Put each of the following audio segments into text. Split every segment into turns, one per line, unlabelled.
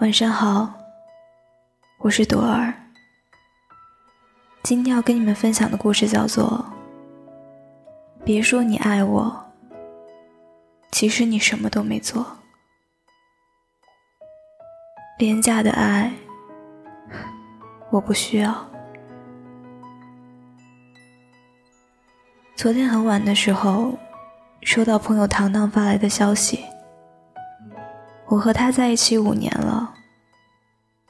晚上好，我是朵儿。今天要跟你们分享的故事叫做《别说你爱我，其实你什么都没做》。廉价的爱，我不需要。昨天很晚的时候，收到朋友糖糖发来的消息。我和他在一起五年了，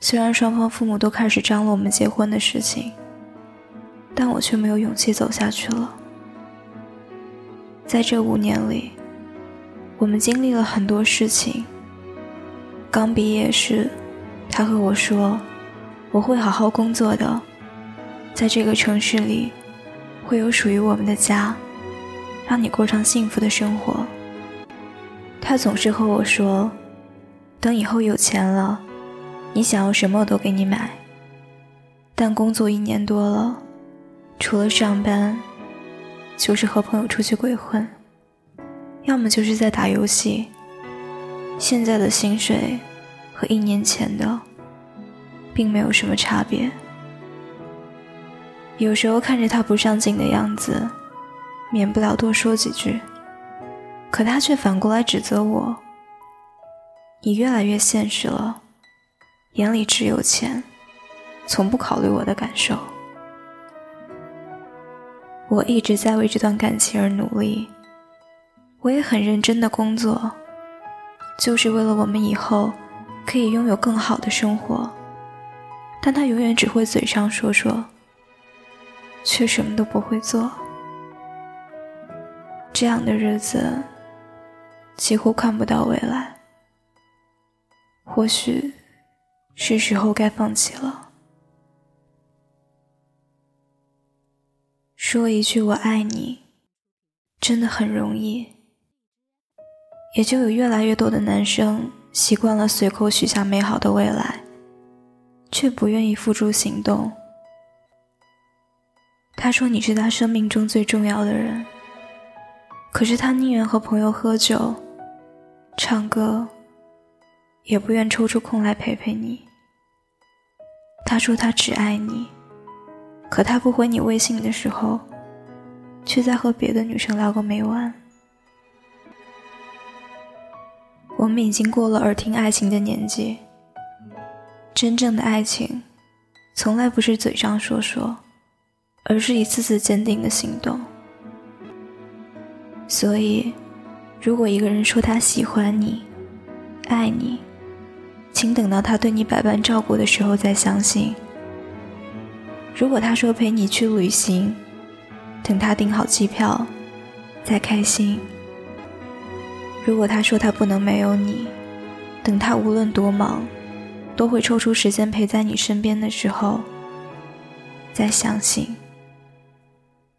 虽然双方父母都开始张罗我们结婚的事情，但我却没有勇气走下去了。在这五年里，我们经历了很多事情。刚毕业时，他和我说：“我会好好工作的，在这个城市里，会有属于我们的家，让你过上幸福的生活。”他总是和我说。等以后有钱了，你想要什么我都给你买。但工作一年多了，除了上班，就是和朋友出去鬼混，要么就是在打游戏。现在的薪水和一年前的，并没有什么差别。有时候看着他不上进的样子，免不了多说几句，可他却反过来指责我。你越来越现实了，眼里只有钱，从不考虑我的感受。我一直在为这段感情而努力，我也很认真的工作，就是为了我们以后可以拥有更好的生活。但他永远只会嘴上说说，却什么都不会做。这样的日子，几乎看不到未来。或许是时候该放弃了。说一句“我爱你”，真的很容易，也就有越来越多的男生习惯了随口许下美好的未来，却不愿意付诸行动。他说你是他生命中最重要的人，可是他宁愿和朋友喝酒、唱歌。也不愿抽出空来陪陪你。他说他只爱你，可他不回你微信的时候，却在和别的女生聊个没完。我们已经过了耳听爱情的年纪，真正的爱情，从来不是嘴上说说，而是一次次坚定的行动。所以，如果一个人说他喜欢你，爱你，请等到他对你百般照顾的时候再相信。如果他说陪你去旅行，等他订好机票，再开心。如果他说他不能没有你，等他无论多忙，都会抽出时间陪在你身边的时候，再相信。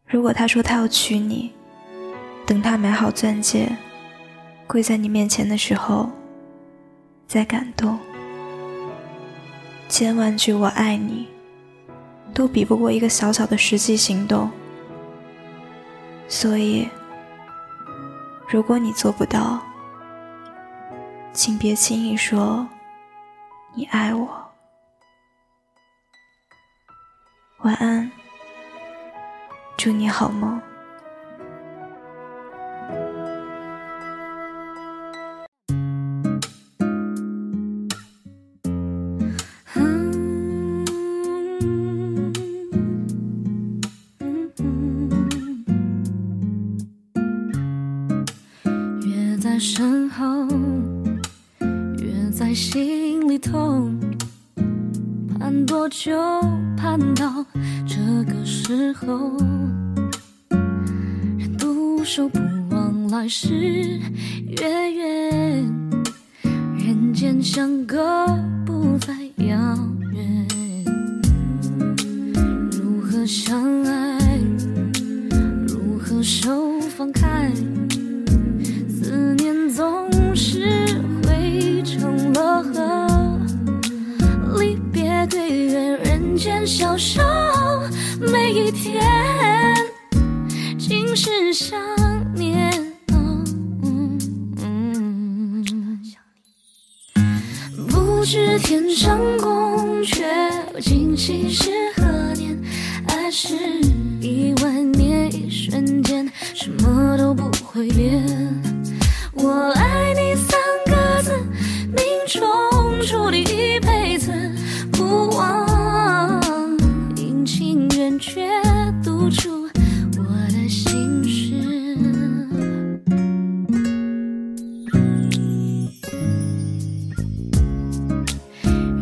如果他说他要娶你，等他买好钻戒，跪在你面前的时候，再感动。千万句“我爱你”，都比不过一个小小的实际行动。所以，如果你做不到，请别轻易说你爱我。晚安，祝你好梦。
在身后，越在心里痛。盼多久，盼到这个时候。人独守，不忘来世月圆。人间相隔，不再遥远。如何相爱？如何手放开？消瘦，每一天尽是想念。不知天上宫阙，今夕是何年？爱是一万年，一瞬间，什么都不会变。读出我的心事。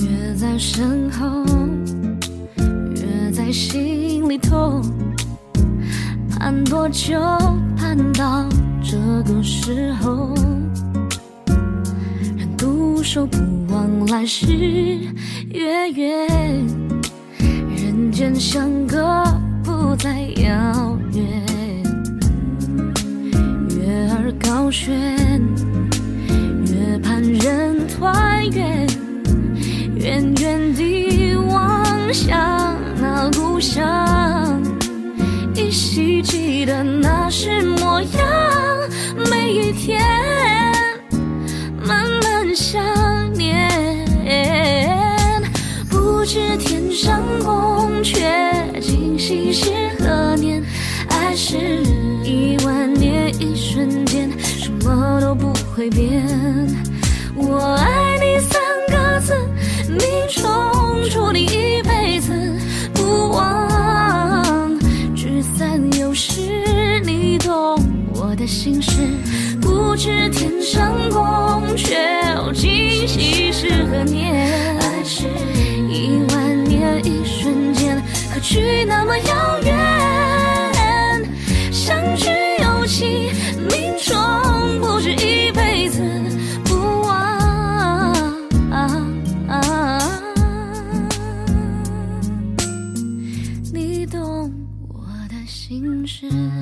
越在身后，越在心里痛。盼多久，盼到这个时候。人独守不忘来世月圆，人间相隔不再遥远。月儿高悬，月盼人团圆。远远地望向那故乡，依稀记得那时模样。每一天，慢慢想念。不知天上会变。我爱你三个字。命中注定一辈子不忘，聚散有时，你懂我的心事。不知天上宫阙，今夕是何年？爱是一万年，一瞬间，可去那么遥远。是。